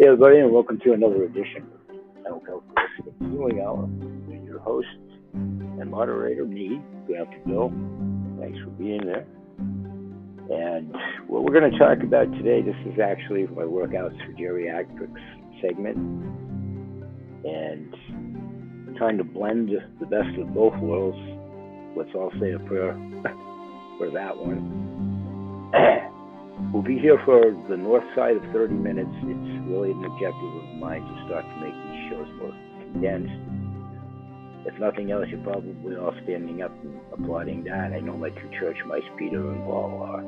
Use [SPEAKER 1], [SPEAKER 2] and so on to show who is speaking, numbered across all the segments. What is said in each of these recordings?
[SPEAKER 1] Hey everybody, and welcome to another edition of Health Healing Hour. I'm your host and moderator, me, Grandpa Bill. Thanks for being there. And what we're going to talk about today, this is actually my workouts for geriatrics segment, and trying to blend the best of both worlds. Let's all say a prayer for that one. We'll be here for the north side of 30 minutes. It's really an objective of mine to start to make these shows more condensed. If nothing else, you're probably all standing up and applauding that. I know my two church mice, Peter and Paul, are.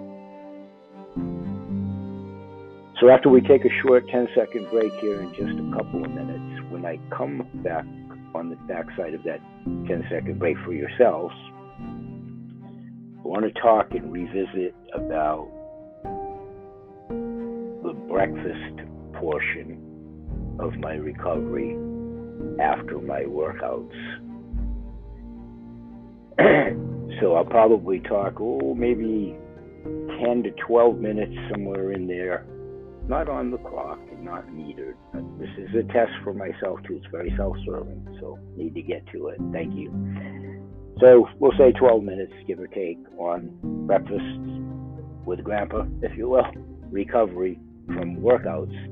[SPEAKER 1] So after we take a short 10 second break here in just a couple of minutes, when I come back on the backside of that 10 second break for yourselves, I want to talk and revisit about the breakfast portion of my recovery after my workouts. so I'll probably talk, oh, maybe 10 to 12 minutes somewhere in there, not on the clock and not metered. This is a test for myself too. It's very self-serving, so need to get to it. Thank you. So we'll say 12 minutes, give or take, on breakfast with Grandpa, if you will, recovery from workouts,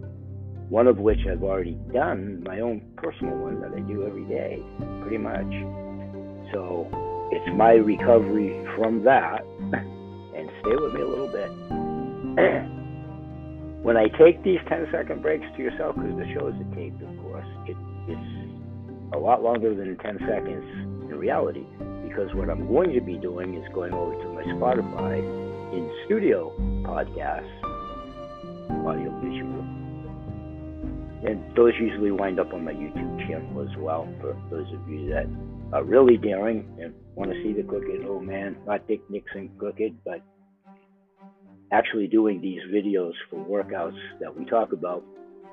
[SPEAKER 1] one of which I've already done, my own personal one that I do every day, pretty much. So it's my recovery from that. and stay with me a little bit. when I take these 10 second breaks to yourself, because the show is a tape, of course, it, it's a lot longer than 10 seconds in reality. Because what I'm going to be doing is going over to my Spotify in studio podcasts audio visual. And those usually wind up on my YouTube channel as well for those of you that are really daring and want to see the crooked old man, not Dick Nixon crooked, but actually doing these videos for workouts that we talk about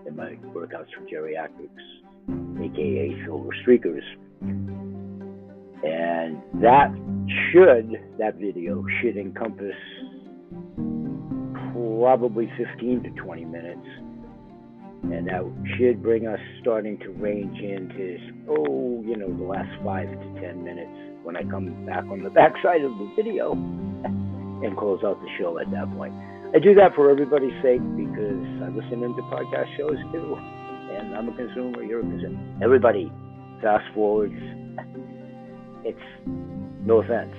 [SPEAKER 1] in my workouts for geriatrics, aka silver streakers. And that should, that video should encompass probably 15 to 20 minutes. And that should bring us starting to range into, oh, you know, the last five to 10 minutes when I come back on the backside of the video and close out the show at that point. I do that for everybody's sake because I listen into podcast shows too. And I'm a consumer, you're a consumer. Everybody fast forwards. It's no offense.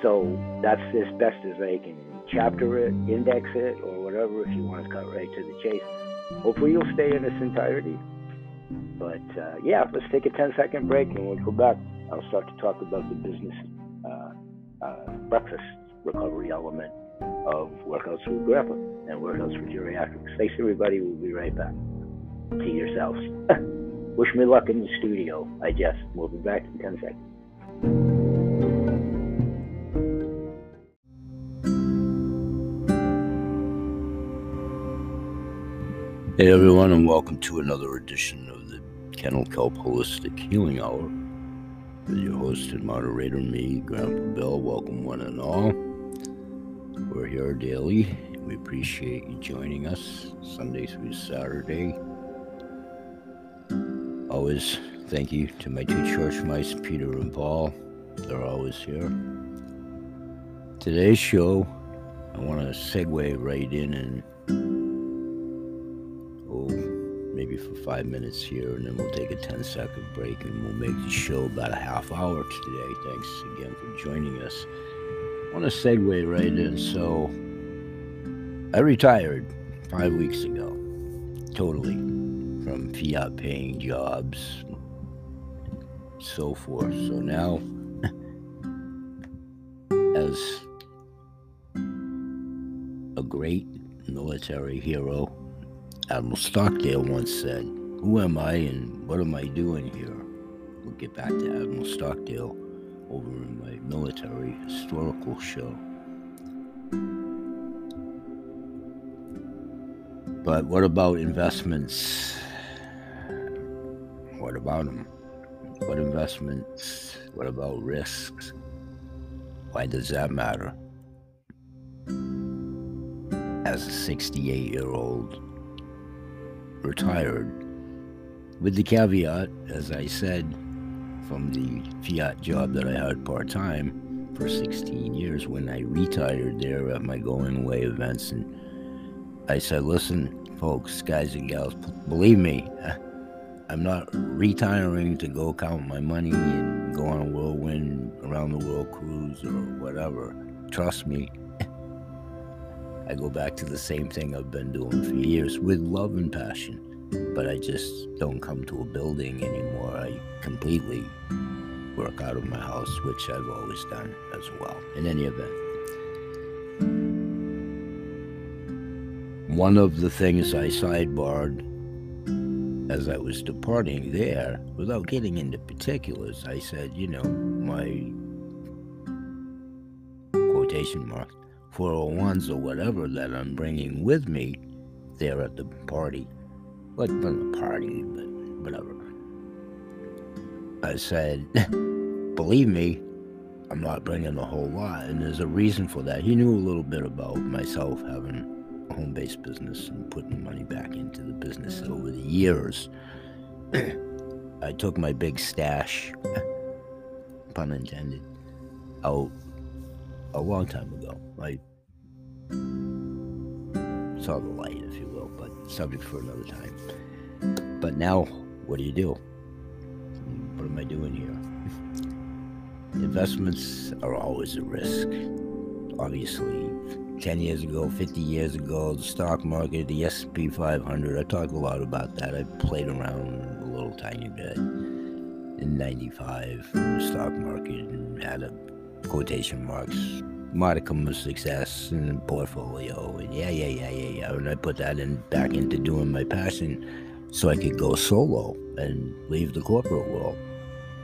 [SPEAKER 1] So that's as best as I can chapter it, index it, or whatever if you want to cut right to the chase. Hopefully you'll stay in its entirety. But uh, yeah, let's take a 10 second break and when we come back, I'll start to talk about the business uh, uh, breakfast recovery element of Workouts with Grandpa and Workouts for Geriatrics. Thanks everybody, we'll be right back. See yourselves. Wish me luck in the studio, I guess. We'll be back in 10 seconds.
[SPEAKER 2] Hey everyone, and welcome to another edition of the Kennel Kelp Holistic Healing Hour with your host and moderator, me, Grandpa Bill. Welcome, one and all. We're here daily. We appreciate you joining us Sunday through Saturday. Always thank you to my two church mice, Peter and Paul. They're always here. Today's show, I want to segue right in and for five minutes here, and then we'll take a 10 second break and we'll make the show about a half hour today. Thanks again for joining us. I want to segue right in. So, I retired five weeks ago, totally, from fiat paying jobs, so forth. So now, as a great military hero Admiral Stockdale once said, Who am I and what am I doing here? We'll get back to Admiral Stockdale over in my military historical show. But what about investments? What about them? What investments? What about risks? Why does that matter? As a 68 year old retired. With the caveat, as I said, from the fiat job that I had part time for 16 years when I retired there at my going away events. And I said, listen, folks, guys and gals, believe me, I'm not retiring to go count my money and go on a whirlwind around the world cruise or whatever. Trust me, I go back to the same thing I've been doing for years with love and passion. But I just don't come to a building anymore. I completely work out of my house, which I've always done as well. In any event, one of the things I sidebarred as I was departing there, without getting into particulars, I said, you know, my quotation marks 401s or whatever that I'm bringing with me there at the party. Like, not the party, but whatever. I said, believe me, I'm not bringing a whole lot. And there's a reason for that. He knew a little bit about myself having a home based business and putting money back into the business over the years. I took my big stash, pun intended, out a long time ago. I saw the light, if you will, but subject for another time. But now, what do you do? What am I doing here? Investments are always a risk. Obviously, 10 years ago, 50 years ago, the stock market, the S&P 500, I talk a lot about that. I played around a little tiny bit in 95 in the stock market and had a quotation marks modicum of success in the portfolio. And yeah yeah yeah yeah yeah. And i put that in back into doing my passion so i could go solo and leave the corporate world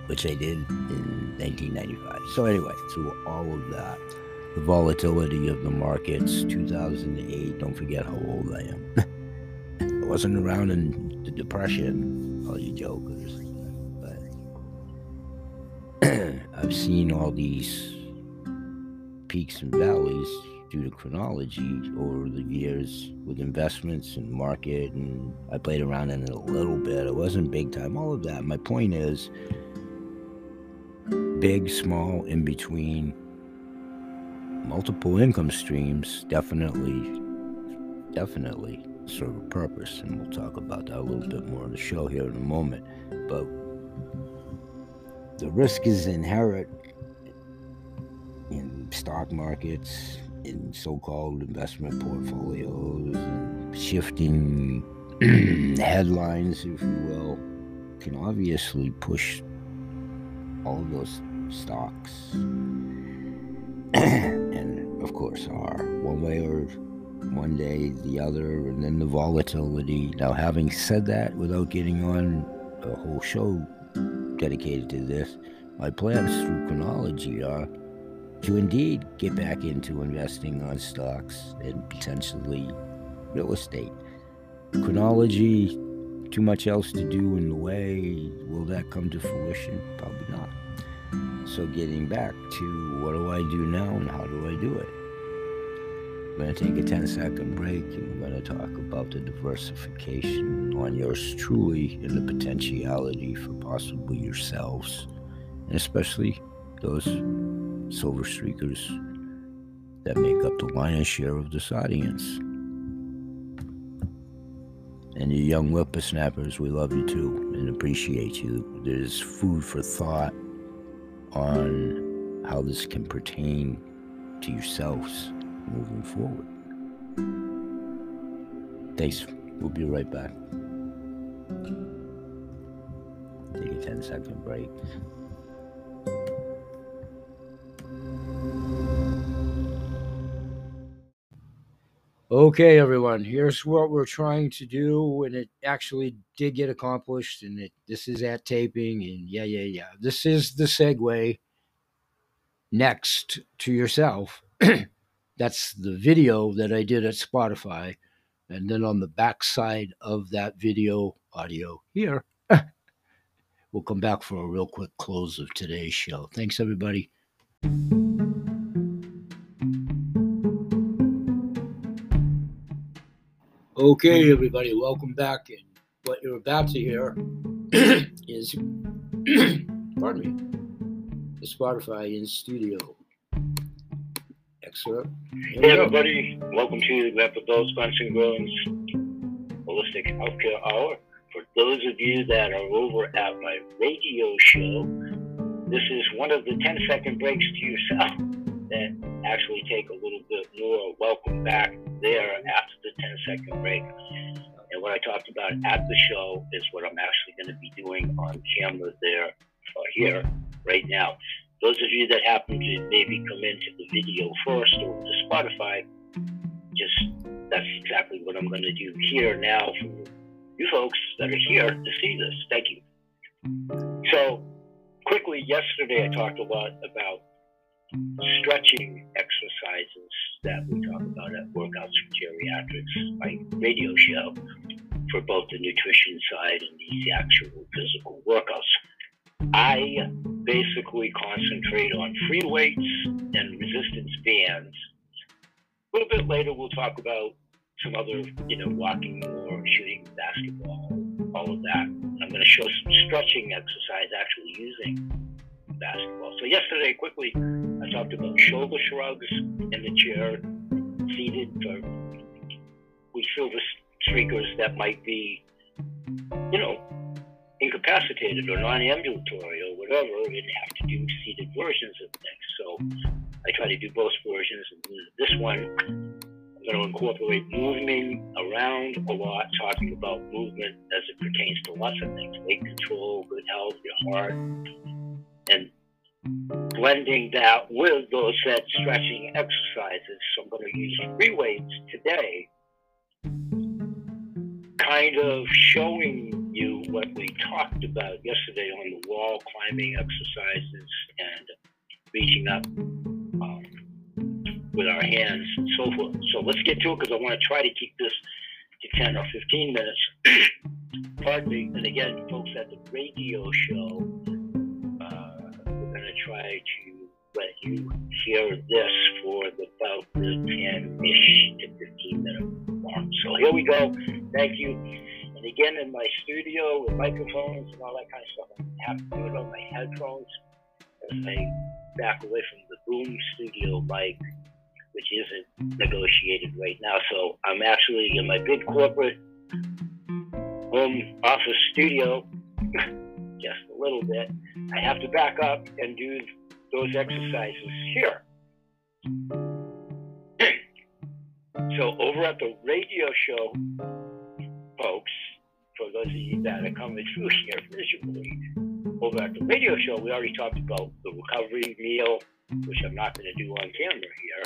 [SPEAKER 2] which i did in 1995 so anyway through all of that the volatility of the markets 2008 don't forget how old i am. I wasn't around in the depression. All you jokers i've seen all these peaks and valleys due to chronology over the years with investments and market and I played around in it a little bit. It wasn't big time, all of that. My point is big, small, in between, multiple income streams definitely definitely serve a purpose and we'll talk about that a little bit more in the show here in a moment. But the risk is inherent in stock markets, in so called investment portfolios, and shifting headlines, if you will, can obviously push all those stocks. and of course, are one way or one day the other, and then the volatility. Now, having said that, without getting on a whole show dedicated to this, my plans through chronology are to indeed get back into investing on stocks and potentially real estate. Chronology, too much else to do in the way. Will that come to fruition? Probably not. So, getting back to what do I do now and how do I do it? Going to take a 10 second break and we're to talk about the diversification on yours truly and the potentiality for possibly yourselves, and especially those silver streakers that make up the lion's share of this audience. And you young whippersnappers, we love you too and appreciate you. There's food for thought on how this can pertain to yourselves moving forward. Thanks. We'll be right back. Take a 10 second break. Okay, everyone, here's what we're trying to do, and it actually did get accomplished, and it this is at taping, and yeah, yeah, yeah. This is the segue next to yourself. That's the video that I did at Spotify, and then on the back side of that video audio here, we'll come back for a real quick close of today's show. Thanks, everybody. Okay, everybody, welcome back. And what you're about to hear is, pardon me, the Spotify in studio
[SPEAKER 1] Hey, everybody, welcome to the Grandpa Bill's Bunsen Groans Holistic Healthcare Hour. For those of you that are over at my radio show, this is one of the 10 second breaks to yourself that actually take a little bit more. Welcome back there after the 10 second break. And what I talked about at the show is what I'm actually going to be doing on camera there or uh, here right now. Those of you that happen to maybe come into the video first or to Spotify, just that's exactly what I'm going to do here now for you folks that are here to see this. Thank you. So, quickly, yesterday I talked a lot about stretching exercises that we talk about at Workouts for Geriatrics, my radio show, for both the nutrition side and the actual physical workouts. I basically concentrate on free weights and resistance bands. A little bit later, we'll talk about some other, you know, walking or shooting basketball, all of that. I'm going to show some stretching exercise actually using basketball. So yesterday, quickly, I talked about shoulder shrugs in the chair, seated for we silver streakers that might be, you know, incapacitated or non-ambulatory or whatever, and have to do seated versions of things. So I try to do both versions. This one, I'm going to incorporate moving around a lot, talking about movement as it pertains to lots of things, weight control, good health, your heart, and blending that with those said stretching exercises. So I'm going to use free weights today, kind of showing you what we talked about yesterday on the wall climbing exercises and reaching up um, with our hands and so forth. So let's get to it because I want to try to keep this to 10 or 15 minutes. Pardon me. And again, folks at the radio show, uh, we're going to try to let you hear this for about the 10-ish to 15 minute mark. So here we go. Thank you. Again, in my studio with microphones and all that kind of stuff, I have to do it on my headphones as I back away from the boom studio mic, which isn't negotiated right now. So I'm actually in my big corporate home office studio, just a little bit. I have to back up and do those exercises here. so over at the radio show, folks, for those of you that are coming through here visually, over at the radio show, we already talked about the recovery meal, which I'm not going to do on camera here,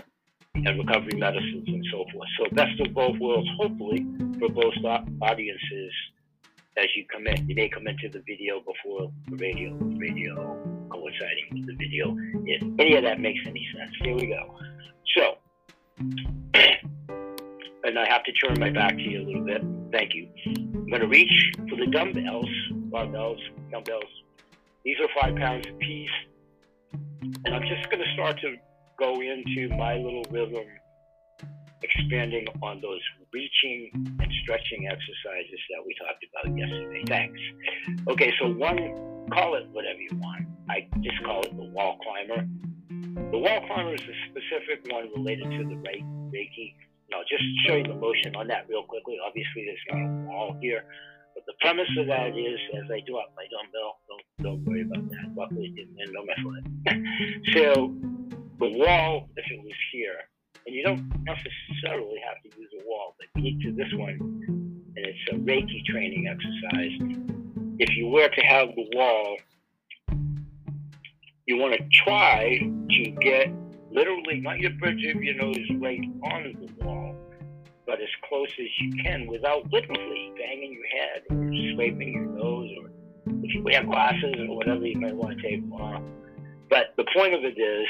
[SPEAKER 1] and recovery medicines and so forth. So best of both worlds, hopefully, for both audiences as you come in. You may come into the video before the radio, radio coinciding with the video, if any of that makes any sense. Here we go. So, and I have to turn my back to you a little bit. Thank you. I'm going to reach for the dumbbells, barbells, dumbbells. These are five pounds a piece. And I'm just going to start to go into my little rhythm expanding on those reaching and stretching exercises that we talked about yesterday. Thanks. Okay, so one, call it whatever you want. I just call it the wall climber. The wall climber is a specific one related to the right Reiki. Now, just show you the motion on that real quickly. Obviously, there's not a wall here. But the premise of that is, as I do up my dumbbell, don't, don't worry about that. Luckily, it didn't land on my foot. so, the wall, if it was here, and you don't necessarily have to use a wall, but you to this one, and it's a Reiki training exercise. If you were to have the wall, you want to try to get literally not your bridge of your nose right on the wall, but as close as you can without literally banging your head or scraping your nose or if you wear glasses or whatever you might want to take them off. But the point of it is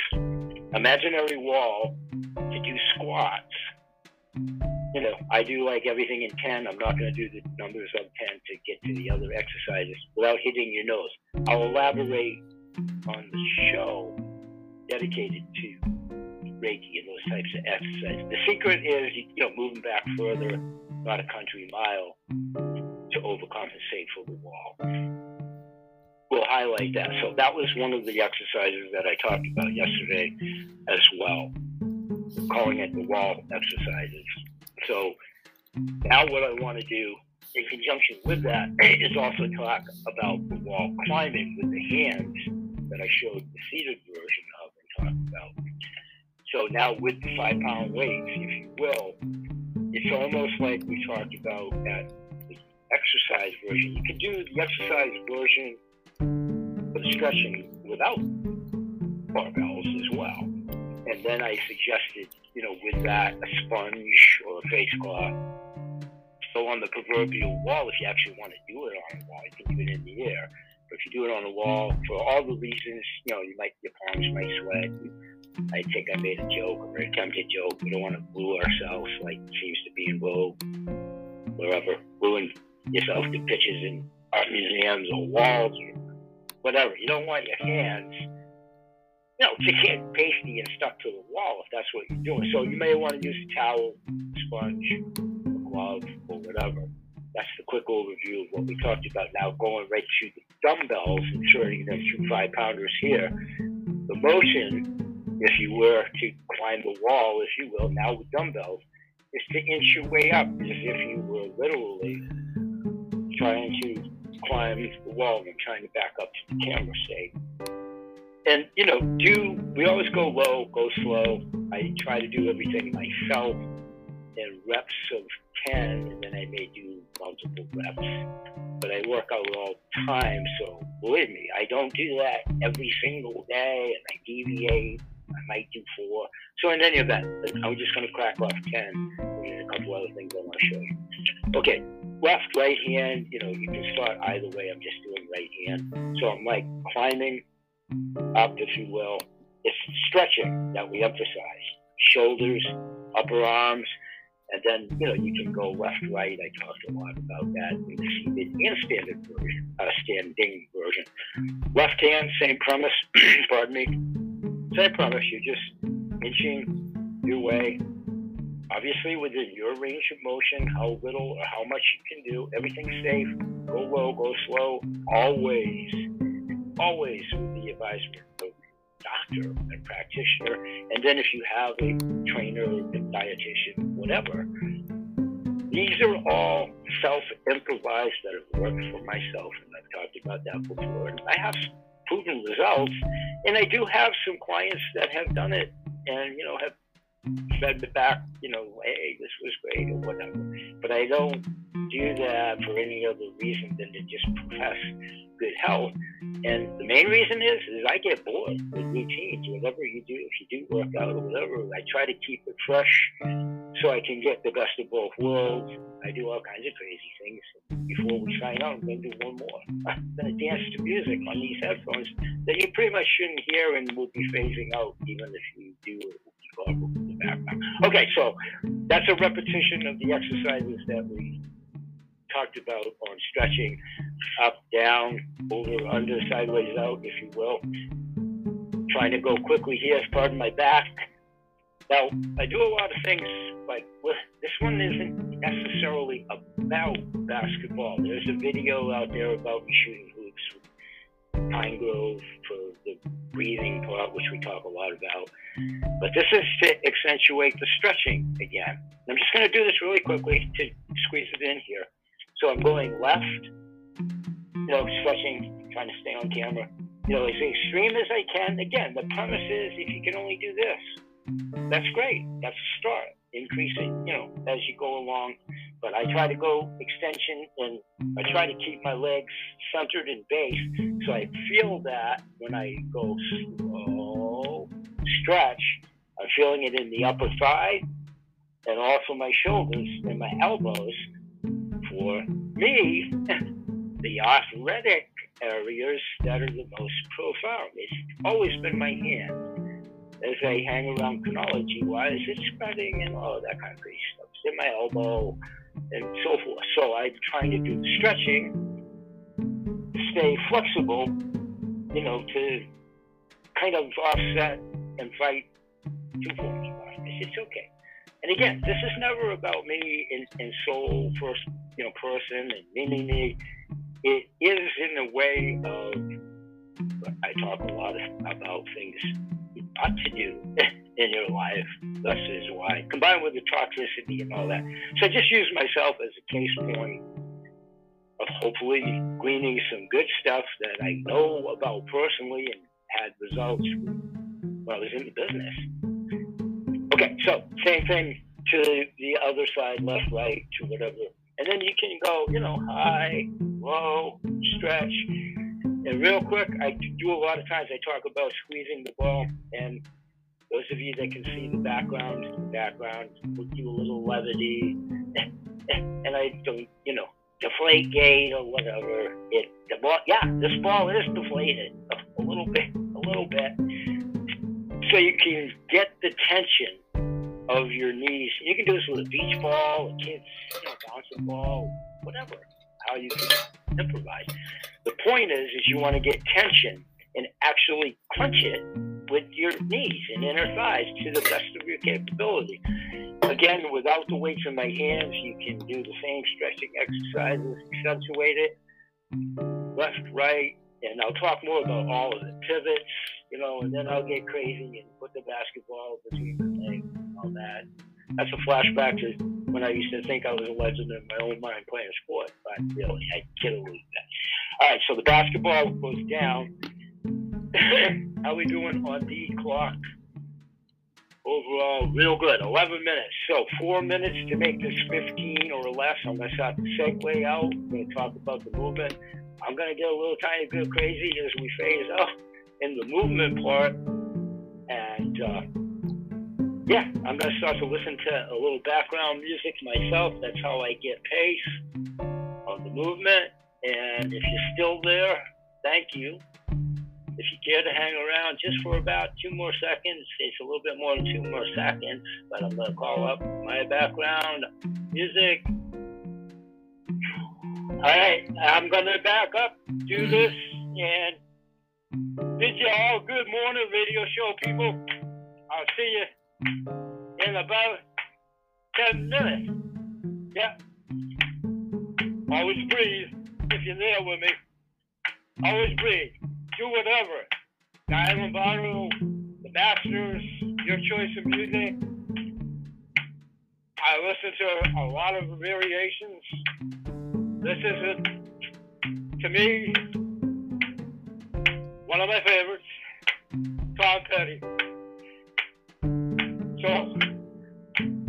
[SPEAKER 1] imaginary wall to do squats. You know, I do like everything in 10. I'm not going to do the numbers of 10 to get to the other exercises without hitting your nose. I'll elaborate on the show dedicated to Reiki and those types of exercises. The secret is, you know, moving back further, about a country mile, to overcompensate for the wall. We'll highlight that. So that was one of the exercises that I talked about yesterday as well, calling it the wall exercises. So now what I want to do in conjunction with that is also talk about the wall climbing with the hands that I showed the seated version talked about. So now with the five pound weights, if you will, it's almost like we talked about that exercise version. You can do the exercise version the stretching without barbells as well. And then I suggested, you know, with that, a sponge or a face cloth. So on the proverbial wall, if you actually want to do it on the wall, you can do it in the air. But if you do it on the wall, for all the reasons, you know, you might your palms might sweat. I think I made a joke or attempted joke. We don't want to glue ourselves like seems to be in vogue wherever. Gluing yourself to pictures in art museums or walls or whatever. You don't want your hands, you know, to get pasty and stuck to the wall if that's what you're doing. So you may want to use a towel, sponge, a glove, or whatever. That's the quick overview of what we talked about. Now going right to the dumbbells, inserting the two five pounders here. The motion if you were to climb the wall, if you will, now with dumbbells, is to inch your way up as if you were literally trying to climb the wall and trying to back up to the camera, say. And, you know, do, we always go low, go slow. I try to do everything myself in reps of 10, and then I may do multiple reps. But I work out all the time, so believe me, I don't do that every single day, and I deviate I might do four. So in any event, I'm just going to crack off 10 and a couple other things I want to show you. Okay, left, right hand, you know, you can start either way. I'm just doing right hand. So I'm like climbing up, if you will. It's stretching that we emphasize. Shoulders, upper arms, and then, you know, you can go left, right. I talked a lot about that in the seated and standard version, uh, standing version. Left hand, same premise, pardon me Same I promise you, just inching your way, obviously within your range of motion, how little or how much you can do, everything's safe. Go low, go slow, always, always with the advisement of doctor and practitioner. And then if you have a trainer, a dietitian, whatever, these are all self-improvised that have worked for myself, and I've talked about that before. And I have proven results. And I do have some clients that have done it and, you know, have fed me back, you know, hey, this was great or whatever. But I don't do that for any other reason than to just profess good health. And the main reason is, is I get bored with routines. Whatever you do, if you do work out or whatever, I try to keep it fresh so I can get the best of both worlds. I do all kinds of crazy things. Before we sign out, I'm going to do one more. I'm going to dance to music on these headphones that you pretty much shouldn't hear and will be phasing out, even if you do it in the background. Okay, so that's a repetition of the exercises that we talked about on stretching up, down, over, under, sideways, out, if you will. Trying to go quickly here of my back. Now, I do a lot of things, but this one isn't necessarily about basketball. There's a video out there about me shooting hoops with Pine Grove for the breathing part, which we talk a lot about. But this is to accentuate the stretching again. I'm just going to do this really quickly to squeeze it in here. So I'm going left, you know, stretching, trying to stay on camera, you know, as extreme as I can. Again, the premise is if you can only do this, that's great. That's a start. Increase it, you know, as you go along. But I try to go extension and I try to keep my legs centered in base so I feel that when I go slow stretch, I'm feeling it in the upper thigh and also my shoulders and my elbows. For me, the athletic areas that are the most profound. It's always been my hand as I hang around chronology wise, it's spreading and all that kind of crazy stuff. It's in my elbow and so forth. So I'm trying to do the stretching, to stay flexible, you know, to kind of offset and fight two forms loss. It's okay. And again, this is never about me in, in soul first, you know, person and me, me, me. It is in the way of I talk a lot about things ought to do in your life. Thus is why, combined with the toxicity and all that. So I just use myself as a case point of hopefully gleaning some good stuff that I know about personally and had results when I was in the business. Okay, so same thing to the other side, left, right, to whatever. And then you can go, you know, high, low, stretch. And real quick, I do a lot of times I talk about squeezing the ball. And those of you that can see the background, the background will do a little levity. And I don't, you know, deflate gate or whatever. It the ball, yeah, this ball is deflated a, a little bit, a little bit, so you can get the tension of your knees. You can do this with a beach ball, a kid's you know, bouncing ball, whatever. How you can improvise. The point is, is you want to get tension and actually clench it with your knees and inner thighs to the best of your capability. Again, without the weights in my hands, you can do the same stretching exercises, accentuate it, left, right, and I'll talk more about all of it. Pivots, you know, and then I'll get crazy and put the basketball between the legs all that. That's a flashback to when I used to think I was a legend in my own mind playing sport, but really, I can't believe that. All right, so the basketball goes down. How we doing on the clock? overall real good. 11 minutes. So four minutes to make this 15 or less. I'm going to start the segue out. I'm going to talk about the movement. I'm going to get a little tiny bit crazy as we phase up in the movement part. And uh, yeah, I'm going to start to listen to a little background music myself. That's how I get pace on the movement. And if you're still there, thank you if you care to hang around just for about two more seconds, it's a little bit more than two more seconds, but I'm going to call up my background music. All right, I'm going to back up, do this, and bid you all good morning, radio show people. I'll see you in about 10 minutes. Yep. Always breathe if you're there with me. Always breathe do whatever. Guy Lombardo, the Masters, your choice of music. I listen to a lot of variations. This is, to me, one of my favorites, Tom Petty. So,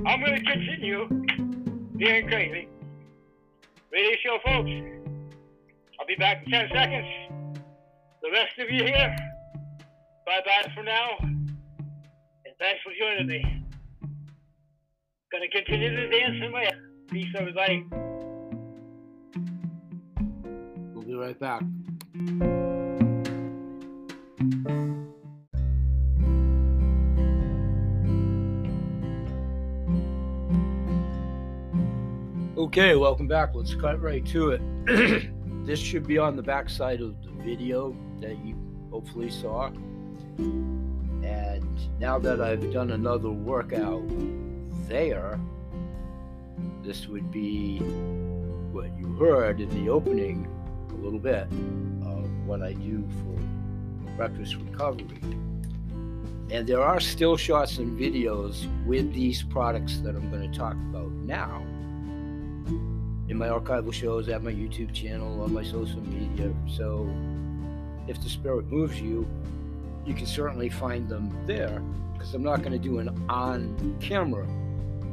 [SPEAKER 1] I'm going to continue being crazy. Radio show, folks. I'll be back in 10 seconds the rest of you here, bye bye for now. And thanks for joining me. Gonna continue to dance in my peace, everybody.
[SPEAKER 3] We'll be right back.
[SPEAKER 2] Okay, welcome back. Let's cut right to it. this should be on the back side of the video that you hopefully saw. And now that I've done another workout there, this would be what you heard in the opening a little bit of what I do for breakfast recovery. And there are still shots and videos with these products that I'm going to talk about now in my archival shows at my YouTube channel, on my social media. So if the spirit moves you, you can certainly find them there because I'm not going to do an on camera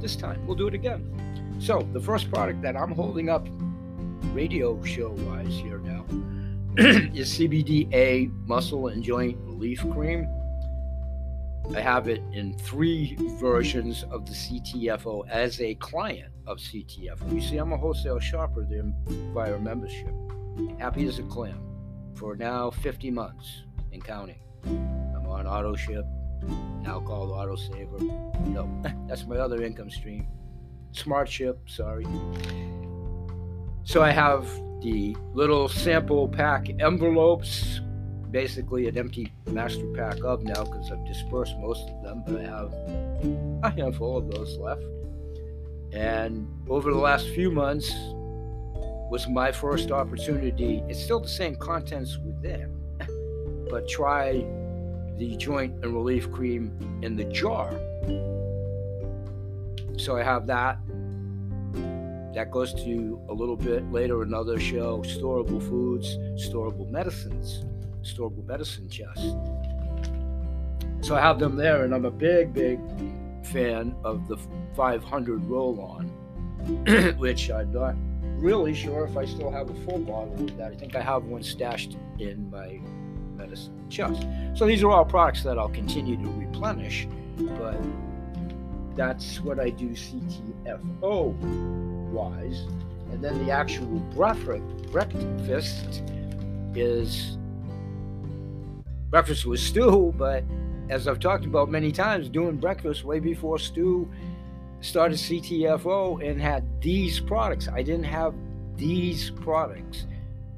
[SPEAKER 2] this time. We'll do it again. So, the first product that I'm holding up radio show wise here now is CBDA Muscle and Joint Relief Cream. I have it in three versions of the CTFO as a client of CTFO. You see, I'm a wholesale shopper there via membership. Happy as a clam for now 50 months and counting. I'm on auto ship, now called auto saver. No, that's my other income stream. Smart ship, sorry. So I have the little sample pack envelopes basically an empty master pack of now because I've dispersed most of them, but I have a handful of those left. And over the last few months was my first opportunity. It's still the same contents with them, but try the joint and relief cream in the jar. So I have that. That goes to a little bit later another show, storable foods, storable medicines, storable medicine chest. So I have them there, and I'm a big, big fan of the 500 roll on, which I'm not really sure if I still have a full bottle of that. I think I have one stashed in my medicine chest. So these are all products that I'll continue to replenish, but that's what I do CTFO wise. And then the actual breakfast is breakfast was stew, but as I've talked about many times, doing breakfast way before Stu started CTFO and had these products. I didn't have these products.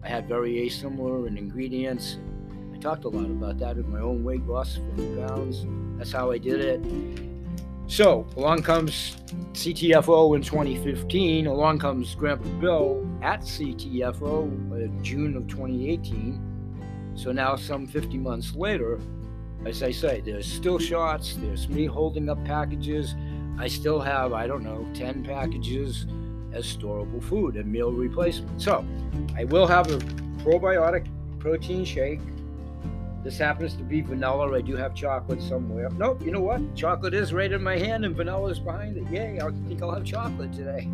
[SPEAKER 2] I had very similar in ingredients. I talked a lot about that in my own weight loss 50 pounds. That's how I did it. So along comes CTFO in 2015. Along comes Grandpa Bill at CTFO June of 2018. So now, some 50 months later, as I say, there's still shots, there's me holding up packages. I still have, I don't know, 10 packages as storable food and meal replacement. So I will have a probiotic protein shake. This happens to be vanilla. I do have chocolate somewhere. Nope, you know what? Chocolate is right in my hand and vanilla is behind it. Yay, I think I'll have chocolate today.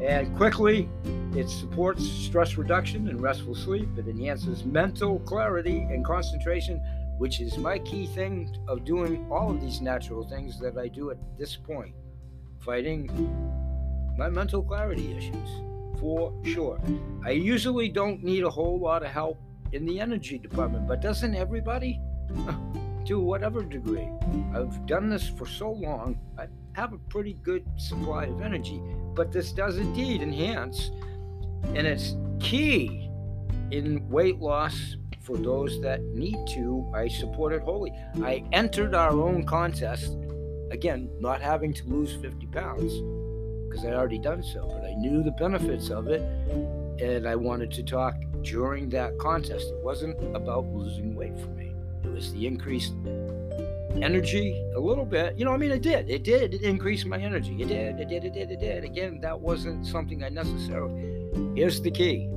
[SPEAKER 2] And quickly, it supports stress reduction and restful sleep. It enhances mental clarity and concentration which is my key thing of doing all of these natural things that I do at this point, fighting my mental clarity issues for sure. I usually don't need a whole lot of help in the energy department, but doesn't everybody? to whatever degree. I've done this for so long, I have a pretty good supply of energy, but this does indeed enhance, and it's key in weight loss for those that need to, I support it wholly. I entered our own contest, again, not having to lose 50 pounds because I'd already done so, but I knew the benefits of it and I wanted to talk during that contest. It wasn't about losing weight for me, it was the increased energy a little bit. You know, I mean, it did. It did. It increased my energy. It did. It did. It did. It did. Again, that wasn't something I necessarily. Here's the key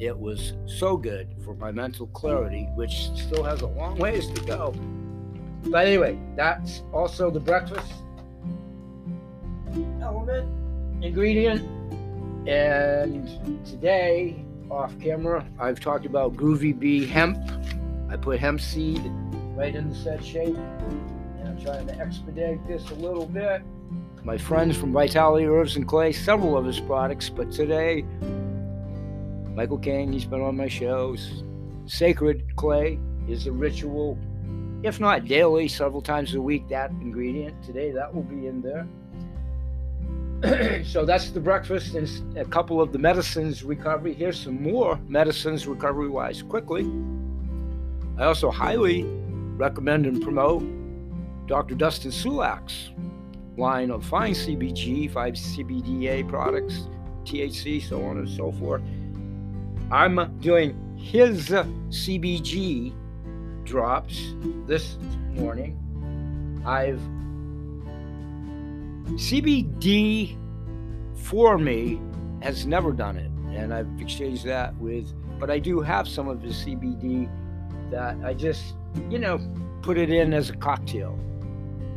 [SPEAKER 2] it was so good for my mental clarity, which still has a long ways to go. But anyway, that's also the breakfast element ingredient. And today, off camera, I've talked about Groovy Bee hemp. I put hemp seed right in the said shape. And I'm trying to expedite this a little bit. My friends from Vitality Herbs and Clay, several of his products, but today Michael Kane, he's been on my shows. Sacred clay is a ritual, if not daily, several times a week, that ingredient. Today, that will be in there. so that's the breakfast and a couple of the medicines recovery. Here's some more medicines recovery wise quickly. I also highly recommend and promote Dr. Dustin Sulak's line of fine CBG, 5 CBDA products, THC, so on and so forth. I'm doing his CBG drops this morning. I've CBD for me has never done it, and I've exchanged that with, but I do have some of his CBD that I just, you know, put it in as a cocktail.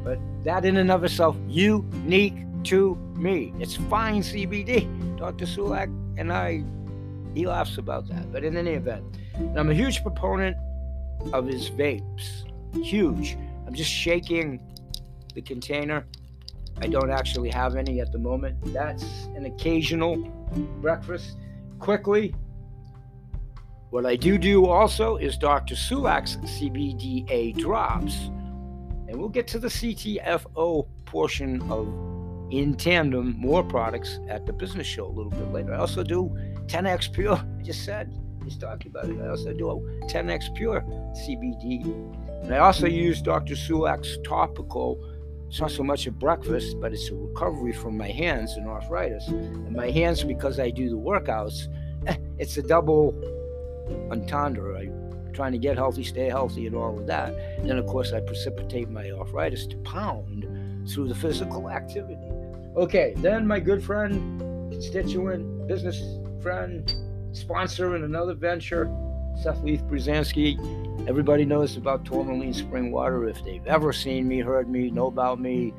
[SPEAKER 2] But that in and of itself, unique to me. It's fine CBD. Dr. Sulak and I he laughs about that. But in any event, I'm a huge proponent of his vapes. Huge. I'm just shaking the container. I don't actually have any at the moment. That's an occasional breakfast. Quickly, what I do do also is Dr. Sulak's CBDA drops. And we'll get to the CTFO portion of in tandem more products at the business show a little bit later. I also do 10x Pure. I just said He's talking about it. I also do a 10x Pure CBD. And I also use Dr. Sulak's topical. It's not so much a breakfast, but it's a recovery from my hands and arthritis. And my hands, because I do the workouts, eh, it's a double entendre. I'm trying to get healthy, stay healthy, and all of that. And then, of course, I precipitate my arthritis to pound through the physical activity. Okay, then my good friend, constituent, business friend, sponsor in another venture, Seth Leaf Pruzansky. Everybody knows about tourmaline spring water. If they've ever seen me, heard me, know about me,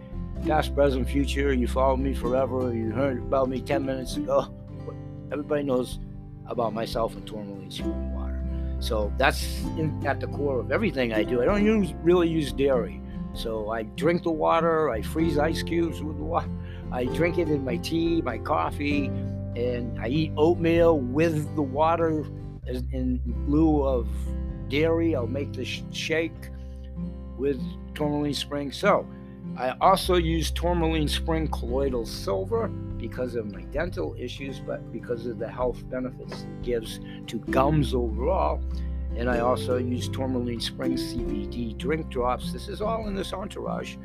[SPEAKER 2] past, present, future, you follow me forever, you heard about me 10 minutes ago. Everybody knows about myself and tourmaline spring water. So that's in, at the core of everything I do. I don't use, really use dairy. So I drink the water, I freeze ice cubes with the water, I drink it in my tea, my coffee, and I eat oatmeal with the water in lieu of dairy. I'll make the shake with tourmaline spring. So I also use tourmaline spring colloidal silver because of my dental issues, but because of the health benefits it gives to gums overall. And I also use tourmaline spring CBD drink drops. This is all in this entourage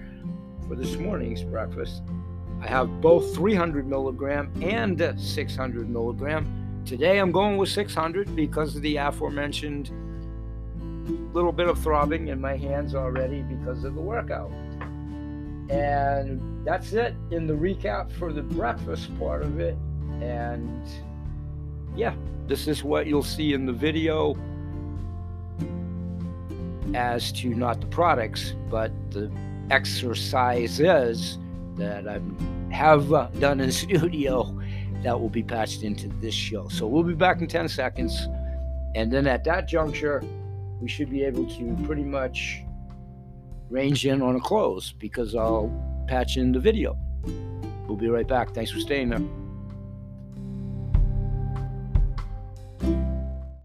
[SPEAKER 2] for this morning's breakfast. I have both 300 milligram and 600 milligram. Today I'm going with 600 because of the aforementioned little bit of throbbing in my hands already because of the workout. And that's it in the recap for the breakfast part of it. And yeah, this is what you'll see in the video as to not the products, but the exercises that I have uh, done in studio that will be patched into this show. So we'll be back in 10 seconds. And then at that juncture, we should be able to pretty much range in on a close because I'll patch in the video. We'll be right back. Thanks for staying there.